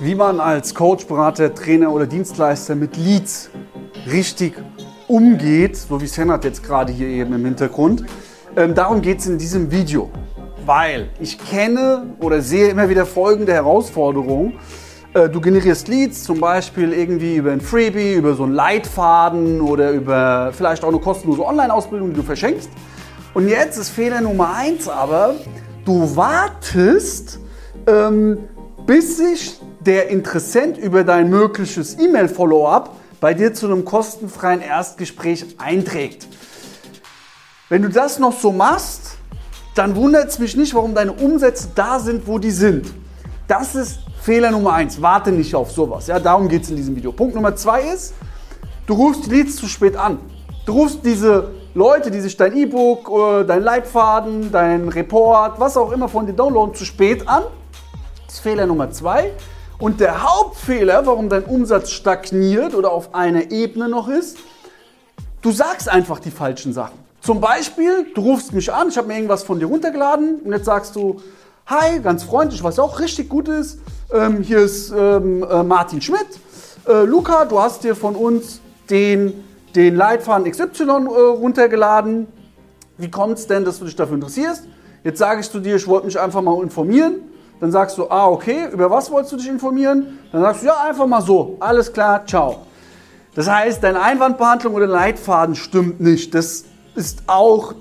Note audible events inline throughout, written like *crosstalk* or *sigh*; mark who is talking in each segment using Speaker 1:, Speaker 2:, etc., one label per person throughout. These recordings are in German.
Speaker 1: wie man als Coach, Berater, Trainer oder Dienstleister mit Leads richtig umgeht, so wie Senat jetzt gerade hier eben im Hintergrund. Ähm, darum geht es in diesem Video, weil ich kenne oder sehe immer wieder folgende Herausforderungen. Äh, du generierst Leads zum Beispiel irgendwie über ein Freebie, über so einen Leitfaden oder über vielleicht auch eine kostenlose Online-Ausbildung, die du verschenkst. Und jetzt ist Fehler Nummer eins aber, du wartest, ähm, bis sich der Interessent über dein mögliches E-Mail-Follow-up bei dir zu einem kostenfreien Erstgespräch einträgt. Wenn du das noch so machst, dann wundert es mich nicht, warum deine Umsätze da sind, wo die sind. Das ist Fehler Nummer eins. Warte nicht auf sowas. Ja, darum geht es in diesem Video. Punkt Nummer zwei ist, du rufst die Leads zu spät an. Du rufst diese Leute, die sich dein E-Book, äh, dein Leitfaden, dein Report, was auch immer von dir downloaden, zu spät an. Das ist Fehler Nummer zwei. Und der Hauptfehler, warum dein Umsatz stagniert oder auf einer Ebene noch ist, du sagst einfach die falschen Sachen. Zum Beispiel, du rufst mich an, ich habe mir irgendwas von dir runtergeladen und jetzt sagst du, hi, ganz freundlich, was auch richtig gut ist, ähm, hier ist ähm, äh, Martin Schmidt. Äh, Luca, du hast dir von uns den, den Leitfaden XY äh, runtergeladen. Wie kommt es denn, dass du dich dafür interessierst? Jetzt sage ich zu dir, ich wollte mich einfach mal informieren. Dann sagst du, ah, okay, über was wolltest du dich informieren? Dann sagst du, ja, einfach mal so, alles klar, ciao. Das heißt, deine Einwandbehandlung oder Leitfaden stimmt nicht. Das ist auch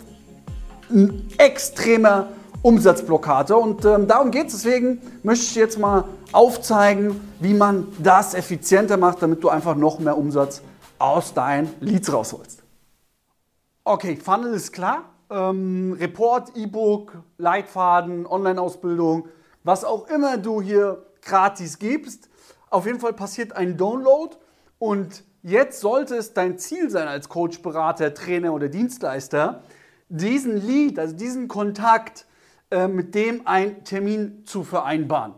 Speaker 1: ein extremer Umsatzblockade und ähm, darum geht es. Deswegen möchte ich jetzt mal aufzeigen, wie man das effizienter macht, damit du einfach noch mehr Umsatz aus deinen Leads rausholst. Okay, Funnel ist klar. Ähm, Report, E-Book, Leitfaden, Online-Ausbildung, was auch immer du hier gratis gibst. Auf jeden Fall passiert ein Download und jetzt sollte es dein Ziel sein als Coach, Berater, Trainer oder Dienstleister, diesen Lead, also diesen Kontakt äh, mit dem einen Termin zu vereinbaren.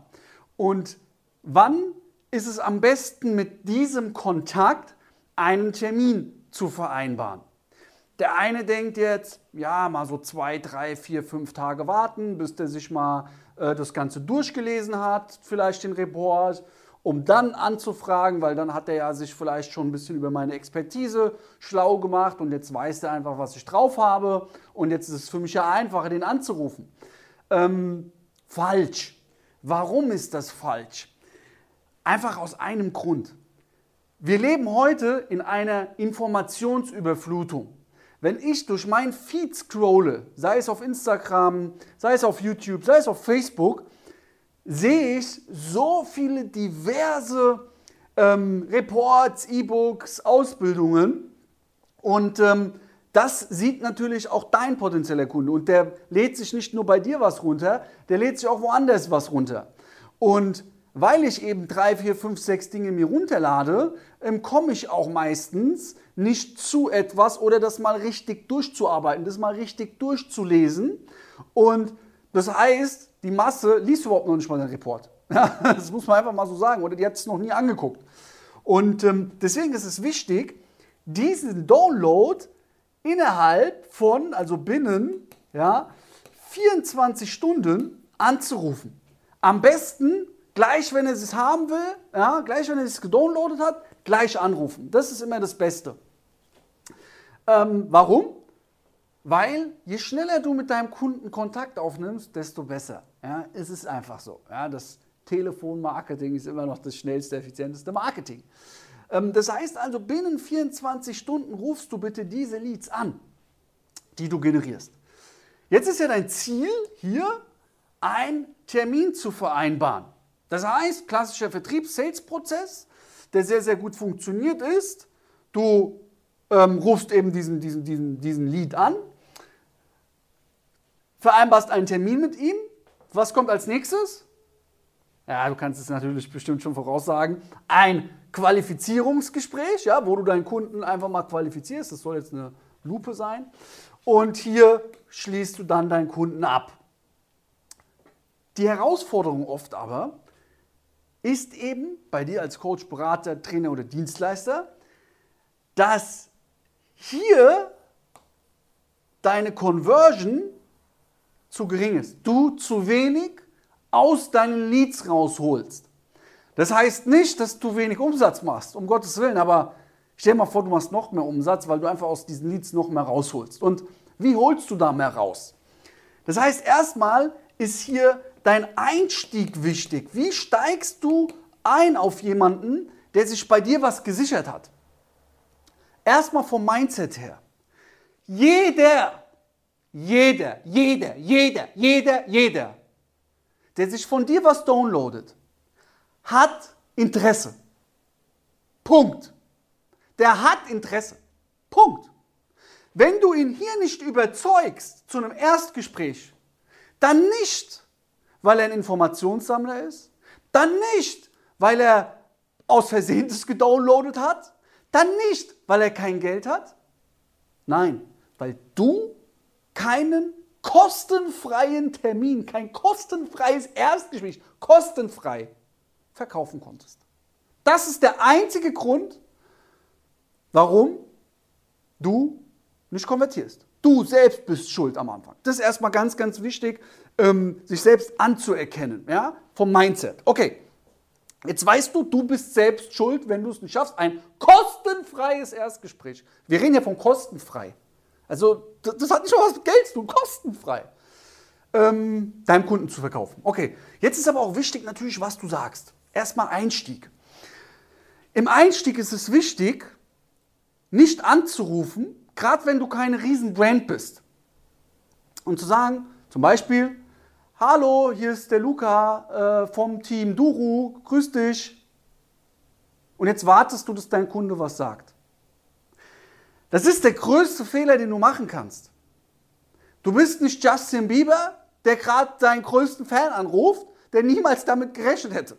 Speaker 1: Und wann ist es am besten mit diesem Kontakt einen Termin zu vereinbaren? Der eine denkt jetzt, ja, mal so zwei, drei, vier, fünf Tage warten, bis der sich mal äh, das Ganze durchgelesen hat, vielleicht den Report, um dann anzufragen, weil dann hat er ja sich vielleicht schon ein bisschen über meine Expertise schlau gemacht und jetzt weiß er einfach, was ich drauf habe und jetzt ist es für mich ja einfacher, den anzurufen. Ähm, falsch. Warum ist das falsch? Einfach aus einem Grund. Wir leben heute in einer Informationsüberflutung. Wenn ich durch mein Feed scrolle, sei es auf Instagram, sei es auf YouTube, sei es auf Facebook, sehe ich so viele diverse ähm, Reports, E-Books, Ausbildungen und ähm, das sieht natürlich auch dein potenzieller Kunde und der lädt sich nicht nur bei dir was runter, der lädt sich auch woanders was runter. Und weil ich eben drei, vier, fünf, sechs Dinge mir runterlade, ähm, komme ich auch meistens nicht zu etwas oder das mal richtig durchzuarbeiten, das mal richtig durchzulesen. Und das heißt, die Masse liest überhaupt noch nicht mal den Report. *laughs* das muss man einfach mal so sagen. Oder die hat es noch nie angeguckt. Und ähm, deswegen ist es wichtig, diesen Download innerhalb von, also binnen, ja, 24 Stunden anzurufen. Am besten gleich, wenn er es haben will, ja, gleich, wenn er es gedownloadet hat, gleich anrufen. Das ist immer das Beste. Ähm, warum? Weil je schneller du mit deinem Kunden Kontakt aufnimmst, desto besser. Ja, es ist einfach so. Ja, das Telefonmarketing ist immer noch das schnellste, effizienteste Marketing. Ähm, das heißt also, binnen 24 Stunden rufst du bitte diese Leads an, die du generierst. Jetzt ist ja dein Ziel hier, einen Termin zu vereinbaren. Das heißt, klassischer Vertriebs-Sales-Prozess, der sehr, sehr gut funktioniert ist. Du ähm, rufst eben diesen, diesen, diesen, diesen Lead an, vereinbarst einen Termin mit ihm. Was kommt als nächstes? Ja, du kannst es natürlich bestimmt schon voraussagen. Ein Qualifizierungsgespräch, ja, wo du deinen Kunden einfach mal qualifizierst. Das soll jetzt eine Lupe sein. Und hier schließt du dann deinen Kunden ab. Die Herausforderung oft aber ist eben bei dir als Coach, Berater, Trainer oder Dienstleister, dass hier deine Conversion zu gering ist. Du zu wenig aus deinen Leads rausholst. Das heißt nicht, dass du wenig Umsatz machst, um Gottes Willen, aber stell dir mal vor, du machst noch mehr Umsatz, weil du einfach aus diesen Leads noch mehr rausholst. Und wie holst du da mehr raus? Das heißt, erstmal ist hier dein Einstieg wichtig. Wie steigst du ein auf jemanden, der sich bei dir was gesichert hat? Erstmal vom Mindset her. Jeder, jeder, jeder, jeder, jeder, jeder, der sich von dir was downloadet, hat Interesse. Punkt. Der hat Interesse. Punkt. Wenn du ihn hier nicht überzeugst zu einem Erstgespräch, dann nicht, weil er ein Informationssammler ist, dann nicht, weil er aus Versehen das gedownloadet hat, dann nicht, weil er kein Geld hat, nein, weil du keinen kostenfreien Termin, kein kostenfreies Erstgespräch, kostenfrei verkaufen konntest. Das ist der einzige Grund, warum nicht konvertierst. Du selbst bist schuld am Anfang. Das ist erstmal ganz, ganz wichtig, ähm, sich selbst anzuerkennen, ja, vom Mindset. Okay, jetzt weißt du, du bist selbst schuld, wenn du es nicht schaffst. Ein kostenfreies Erstgespräch. Wir reden ja von kostenfrei. Also, das, das hat nicht mal was mit Geld zu tun, kostenfrei. Ähm, deinem Kunden zu verkaufen. Okay, jetzt ist aber auch wichtig natürlich, was du sagst. Erstmal Einstieg. Im Einstieg ist es wichtig, nicht anzurufen, gerade wenn du keine riesen Brand bist. Und zu sagen, zum Beispiel, hallo, hier ist der Luca äh, vom Team Duru, grüß dich. Und jetzt wartest du, dass dein Kunde was sagt. Das ist der größte Fehler, den du machen kannst. Du bist nicht Justin Bieber, der gerade seinen größten Fan anruft, der niemals damit gerechnet hätte.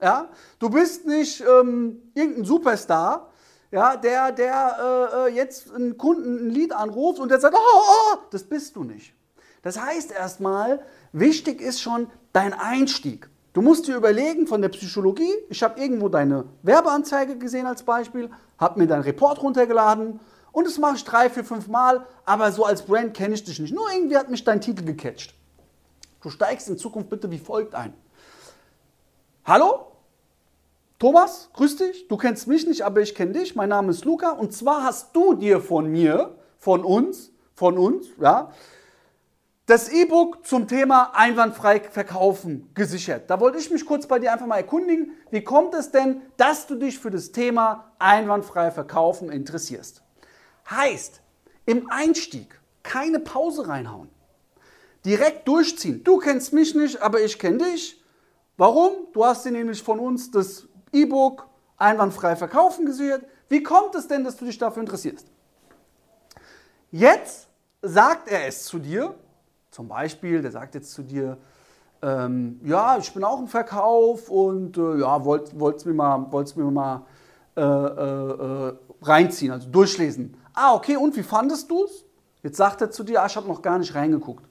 Speaker 1: Ja? Du bist nicht ähm, irgendein Superstar, ja, der, der äh, äh, jetzt einen Kunden ein Lied anruft und der sagt, oh, oh, das bist du nicht. Das heißt erstmal, wichtig ist schon dein Einstieg. Du musst dir überlegen von der Psychologie, ich habe irgendwo deine Werbeanzeige gesehen als Beispiel, habe mir deinen Report runtergeladen und das mache ich drei, vier, fünf Mal, aber so als Brand kenne ich dich nicht. Nur irgendwie hat mich dein Titel gecatcht. Du steigst in Zukunft bitte wie folgt ein. Hallo, Thomas, grüß dich. Du kennst mich nicht, aber ich kenne dich. Mein Name ist Luca. Und zwar hast du dir von mir, von uns, von uns, ja, das E-Book zum Thema einwandfrei verkaufen gesichert. Da wollte ich mich kurz bei dir einfach mal erkundigen. Wie kommt es denn, dass du dich für das Thema einwandfrei verkaufen interessierst? Heißt, im Einstieg keine Pause reinhauen. Direkt durchziehen. Du kennst mich nicht, aber ich kenne dich. Warum? Du hast dir nämlich von uns das E-Book einwandfrei verkaufen gesichert. Wie kommt es denn, dass du dich dafür interessierst? Jetzt sagt er es zu dir, zum Beispiel, der sagt jetzt zu dir, ähm, ja, ich bin auch im Verkauf und äh, ja, wollt, wollt's mir mal, wollt's mir mal äh, äh, äh reinziehen, also durchlesen. Ah, okay, und wie fandest du es? Jetzt sagt er zu dir, ah, ich habe noch gar nicht reingeguckt.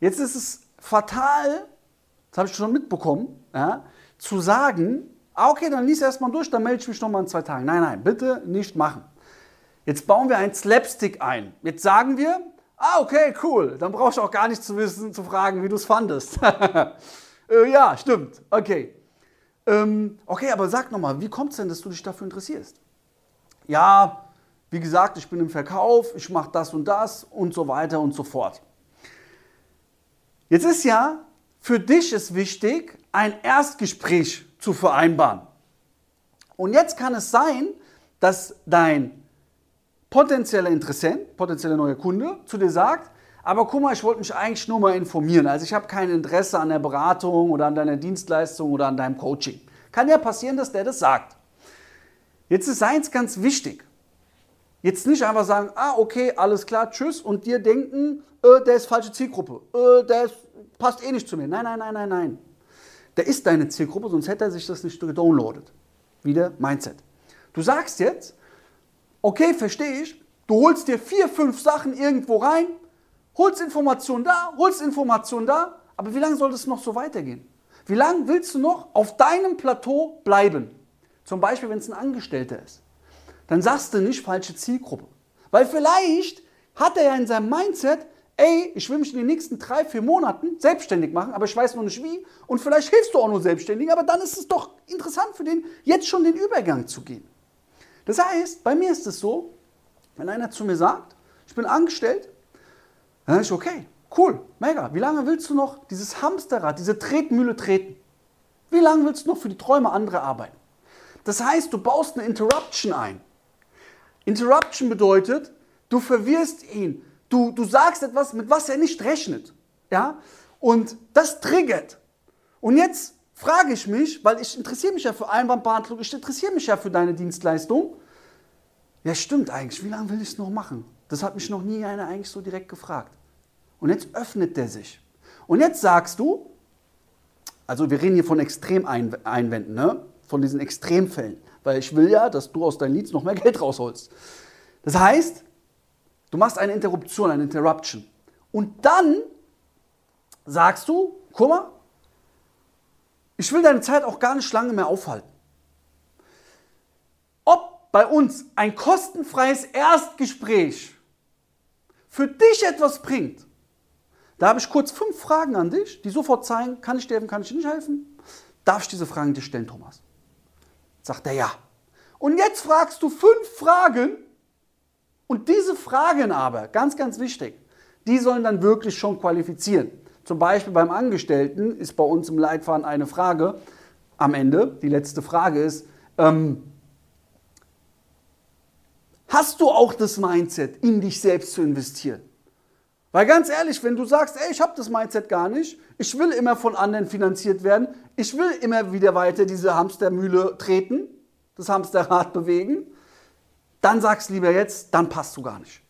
Speaker 1: Jetzt ist es fatal, das habe ich schon mitbekommen, ja, zu sagen, ah, okay, dann lies erstmal durch, dann melde ich mich nochmal in zwei Tagen. Nein, nein, bitte nicht machen. Jetzt bauen wir ein Slapstick ein. Jetzt sagen wir, ah, okay, cool, dann brauchst du auch gar nicht zu wissen, zu fragen, wie du es fandest. *laughs* äh, ja, stimmt, okay. Ähm, okay, aber sag nochmal, wie kommt es denn, dass du dich dafür interessierst? Ja, wie gesagt, ich bin im Verkauf, ich mache das und das und so weiter und so fort. Jetzt ist ja für dich ist wichtig, ein Erstgespräch zu vereinbaren. Und jetzt kann es sein, dass dein potenzieller Interessent, potenzieller neuer Kunde zu dir sagt, aber guck mal, ich wollte mich eigentlich nur mal informieren. Also ich habe kein Interesse an der Beratung oder an deiner Dienstleistung oder an deinem Coaching. Kann ja passieren, dass der das sagt. Jetzt ist eins ganz wichtig. Jetzt nicht einfach sagen, ah, okay, alles klar, tschüss, und dir denken, äh, der ist falsche Zielgruppe, äh, der ist passt eh nicht zu mir. Nein, nein, nein, nein, nein. Der ist deine Zielgruppe, sonst hätte er sich das nicht gedownloadet. Wieder Mindset. Du sagst jetzt, okay, verstehe ich, du holst dir vier, fünf Sachen irgendwo rein, holst Informationen da, holst Informationen da, aber wie lange soll das noch so weitergehen? Wie lange willst du noch auf deinem Plateau bleiben? Zum Beispiel, wenn es ein Angestellter ist. Dann sagst du nicht falsche Zielgruppe. Weil vielleicht hat er ja in seinem Mindset, ey, ich will mich in den nächsten drei, vier Monaten selbstständig machen, aber ich weiß noch nicht wie und vielleicht hilfst du auch nur selbstständig, aber dann ist es doch interessant für den, jetzt schon den Übergang zu gehen. Das heißt, bei mir ist es so, wenn einer zu mir sagt, ich bin angestellt, dann sage ich, okay, cool, mega. Wie lange willst du noch dieses Hamsterrad, diese Tretmühle treten? Wie lange willst du noch für die Träume anderer arbeiten? Das heißt, du baust eine Interruption ein. Interruption bedeutet, du verwirrst ihn. Du, du sagst etwas, mit was er nicht rechnet. Ja? Und das triggert. Und jetzt frage ich mich, weil ich interessiere mich ja für Einwandbehandlung, ich interessiere mich ja für deine Dienstleistung. Ja, stimmt eigentlich. Wie lange will ich es noch machen? Das hat mich noch nie einer eigentlich so direkt gefragt. Und jetzt öffnet der sich. Und jetzt sagst du, also wir reden hier von Extremeinwänden, ne? von diesen Extremfällen, weil ich will ja, dass du aus deinen Leads noch mehr Geld rausholst. Das heißt, du machst eine Interruption, eine Interruption. Und dann sagst du, guck mal, ich will deine Zeit auch gar nicht lange mehr aufhalten. Ob bei uns ein kostenfreies Erstgespräch für dich etwas bringt, da habe ich kurz fünf Fragen an dich, die sofort zeigen, kann ich dir helfen, kann ich dir nicht helfen? Darf ich diese Fragen dir stellen, Thomas? Sagt er ja. Und jetzt fragst du fünf Fragen und diese Fragen aber, ganz, ganz wichtig, die sollen dann wirklich schon qualifizieren. Zum Beispiel beim Angestellten ist bei uns im Leitfaden eine Frage am Ende, die letzte Frage ist, ähm, hast du auch das Mindset, in dich selbst zu investieren? Weil ganz ehrlich, wenn du sagst, ey, ich habe das Mindset gar nicht, ich will immer von anderen finanziert werden, ich will immer wieder weiter diese Hamstermühle treten, das Hamsterrad *laughs* bewegen, dann sagst lieber jetzt, dann passt du gar nicht.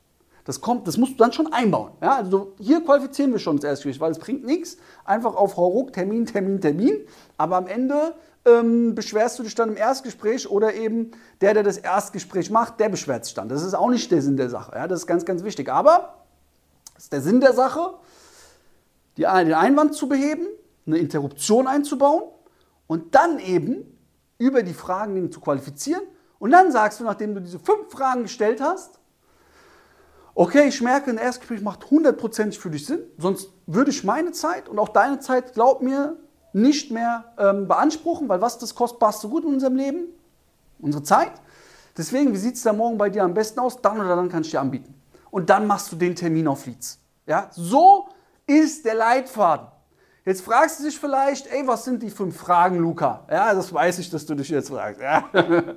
Speaker 1: Das kommt, das musst du dann schon einbauen. Ja, also hier qualifizieren wir schon das Erstgespräch, weil es bringt nichts, einfach auf Hauruck, Termin, Termin, Termin, aber am Ende ähm, beschwerst du dich dann im Erstgespräch oder eben der, der das Erstgespräch macht, der beschwert sich dann. Das ist auch nicht der Sinn der Sache. Ja, das ist ganz, ganz wichtig. Aber das ist der Sinn der Sache, die, den Einwand zu beheben, eine Interruption einzubauen und dann eben über die Fragen zu qualifizieren. Und dann sagst du, nachdem du diese fünf Fragen gestellt hast, okay, ich merke, ein Erstgespräch macht hundertprozentig für dich Sinn, sonst würde ich meine Zeit und auch deine Zeit, glaub mir, nicht mehr ähm, beanspruchen, weil was das kostbarste Gut in unserem Leben? Unsere Zeit. Deswegen, wie sieht es da morgen bei dir am besten aus? Dann oder dann kann ich dir anbieten und dann machst du den Termin auf Leads. Ja, so ist der Leitfaden. Jetzt fragst du dich vielleicht, ey, was sind die fünf Fragen, Luca? Ja, das weiß ich, dass du dich jetzt fragst. Ja. *laughs*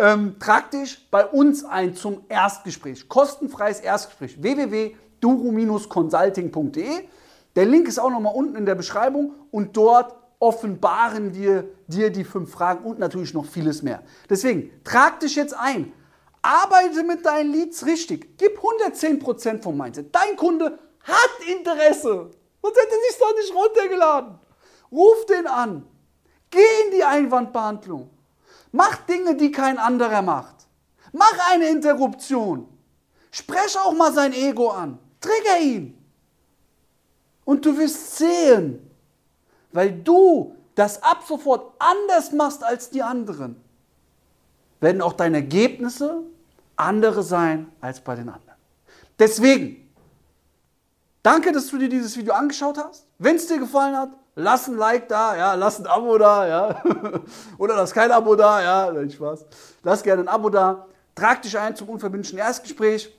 Speaker 1: ähm, trag dich bei uns ein zum Erstgespräch. Kostenfreies Erstgespräch. www.duru-consulting.de. Der Link ist auch nochmal unten in der Beschreibung und dort offenbaren wir dir die fünf Fragen und natürlich noch vieles mehr. Deswegen, trag dich jetzt ein. Arbeite mit deinen Leads richtig. Gib 110% vom Mindset. Dein Kunde hat Interesse. Sonst hätte er sich doch nicht runtergeladen. Ruf den an. Geh in die Einwandbehandlung. Mach Dinge, die kein anderer macht. Mach eine Interruption. Sprech auch mal sein Ego an. Trigger ihn. Und du wirst sehen, weil du das ab sofort anders machst als die anderen werden auch deine Ergebnisse andere sein als bei den anderen. Deswegen, danke, dass du dir dieses Video angeschaut hast. Wenn es dir gefallen hat, lass ein Like da, ja, lass ein Abo da, ja. *laughs* Oder lass kein Abo da, ja, nein, Spaß. Lass gerne ein Abo da. Trag dich ein zum unverbindlichen Erstgespräch.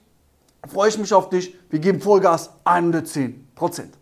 Speaker 1: Freue ich mich auf dich. Wir geben Vollgas 110 Prozent.